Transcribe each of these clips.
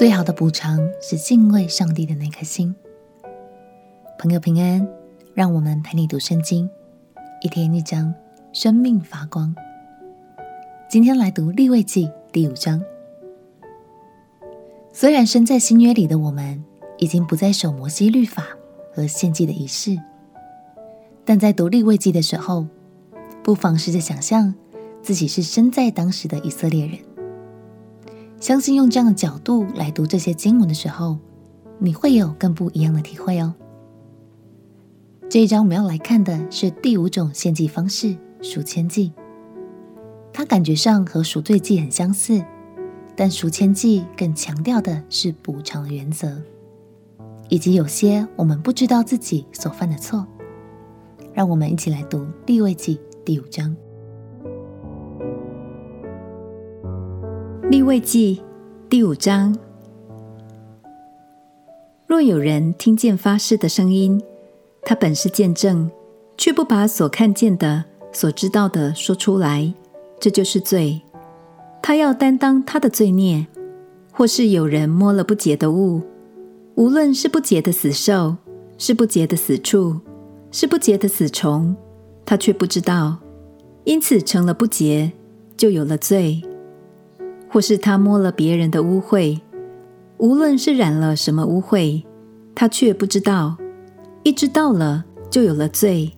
最好的补偿是敬畏上帝的那颗心。朋友平安，让我们陪你读圣经，一天一章，生命发光。今天来读立位记第五章。虽然身在新约里的我们已经不再守摩西律法和献祭的仪式，但在读立位记的时候，不妨试着想象自己是身在当时的以色列人。相信用这样的角度来读这些经文的时候，你会有更不一样的体会哦。这一章我们要来看的是第五种献祭方式——赎愆祭。它感觉上和赎罪祭很相似，但赎愆祭更强调的是补偿的原则，以及有些我们不知道自己所犯的错。让我们一起来读立位记第五章。立位记第五章：若有人听见发誓的声音，他本是见证，却不把所看见的、所知道的说出来，这就是罪。他要担当他的罪孽。或是有人摸了不洁的物，无论是不洁的死兽，是不洁的死畜，是不洁的死虫，他却不知道，因此成了不洁，就有了罪。或是他摸了别人的污秽，无论是染了什么污秽，他却不知道。一知道了，就有了罪。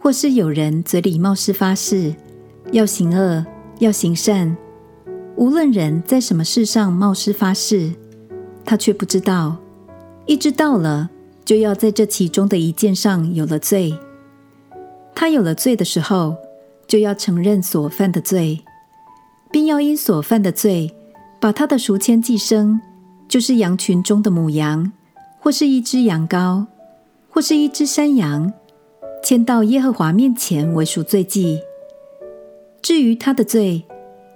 或是有人嘴里冒失发誓，要行恶，要行善，无论人在什么事上冒失发誓，他却不知道。一知道了，就要在这其中的一件上有了罪。他有了罪的时候，就要承认所犯的罪，并要因所犯的罪，把他的赎愆祭牲，就是羊群中的母羊，或是一只羊羔。或是一只山羊，牵到耶和华面前为赎罪祭。至于他的罪，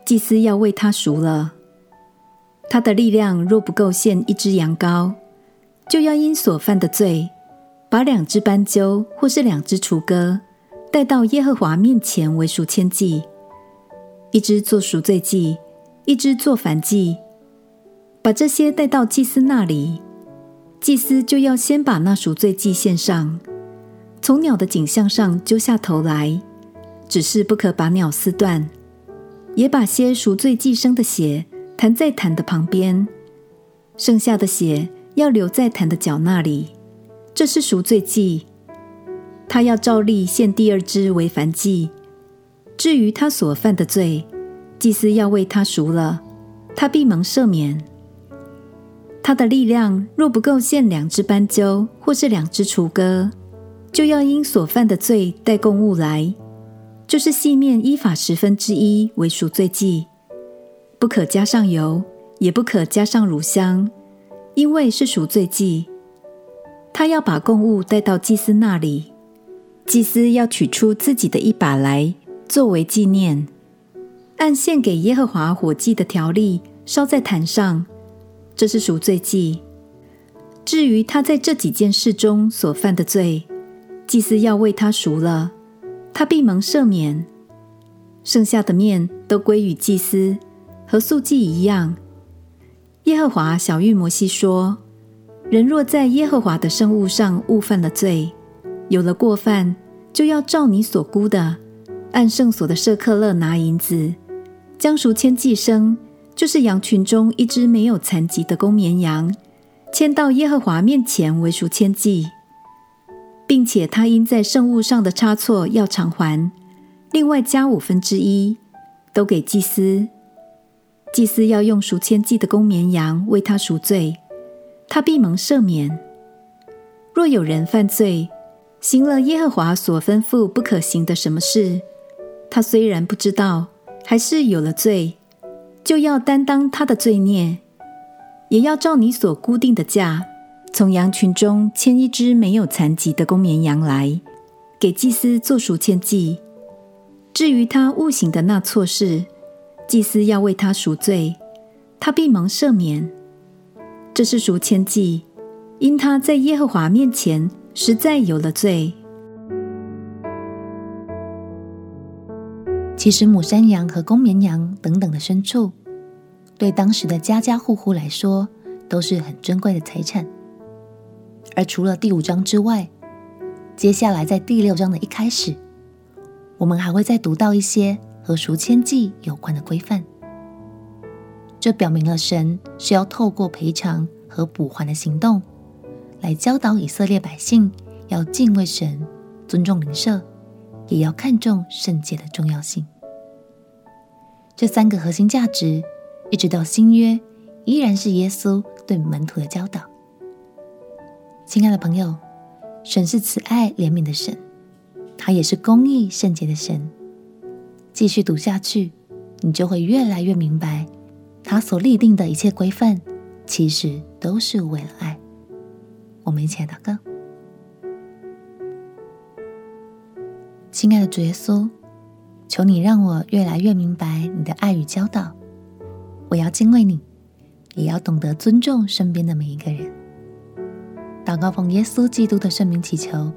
祭司要为他赎了。他的力量若不够献一只羊羔，就要因所犯的罪，把两只斑鸠或是两只雏鸽带到耶和华面前为赎愆祭，一只做赎罪祭，一只做燔祭，把这些带到祭司那里。祭司就要先把那赎罪祭献上，从鸟的颈项上揪下头来，只是不可把鸟撕断，也把些赎罪祭生的血弹在坛的旁边，剩下的血要留在坛的角那里。这是赎罪祭，他要照例献第二只为燔祭。至于他所犯的罪，祭司要为他赎了，他必蒙赦免。他的力量若不够献两只斑鸠或是两只雏鸽，就要因所犯的罪带供物来，就是细面依法十分之一为赎罪祭，不可加上油，也不可加上乳香，因为是赎罪祭。他要把供物带到祭司那里，祭司要取出自己的一把来作为纪念，按献给耶和华火祭的条例烧在坛上。这是赎罪祭。至于他在这几件事中所犯的罪，祭司要为他赎了，他必蒙赦免。剩下的面都归与祭司，和素祭一样。耶和华晓諭摩西说：“人若在耶和华的圣物上误犯了罪，有了过犯，就要照你所估的，按圣所的舍客勒拿银子，将赎愆祭牲。”就是羊群中一只没有残疾的公绵羊，牵到耶和华面前为赎愆祭，并且他因在圣物上的差错要偿还，另外加五分之一，都给祭司。祭司要用赎愆祭的公绵羊为他赎罪，他必蒙赦免。若有人犯罪，行了耶和华所吩咐不可行的什么事，他虽然不知道，还是有了罪。就要担当他的罪孽，也要照你所固定的价，从羊群中牵一只没有残疾的公绵羊来，给祭司做赎愆祭。至于他误行的那错事，祭司要为他赎罪，他必蒙赦免。这是赎愆祭，因他在耶和华面前实在有了罪。其实，母山羊和公绵羊等等的牲畜，对当时的家家户户来说都是很珍贵的财产。而除了第五章之外，接下来在第六章的一开始，我们还会再读到一些和赎愆祭有关的规范。这表明了神是要透过赔偿和补还的行动，来教导以色列百姓要敬畏神、尊重邻舍，也要看重圣洁的重要性。这三个核心价值，一直到新约，依然是耶稣对门徒的教导。亲爱的朋友，神是慈爱怜悯的神，他也是公义圣洁的神。继续读下去，你就会越来越明白，他所立定的一切规范，其实都是为了爱。我们一起来祷告。亲爱的主耶稣，求你让我越来越明白你的爱与教导。我要敬畏你，也要懂得尊重身边的每一个人。祷告奉耶稣基督的圣名祈求，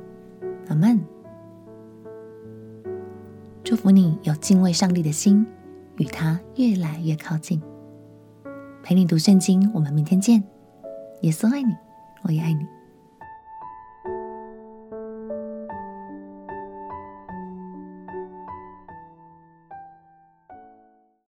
阿门。祝福你有敬畏上帝的心，与他越来越靠近。陪你读圣经，我们明天见。耶稣爱你，我也爱你。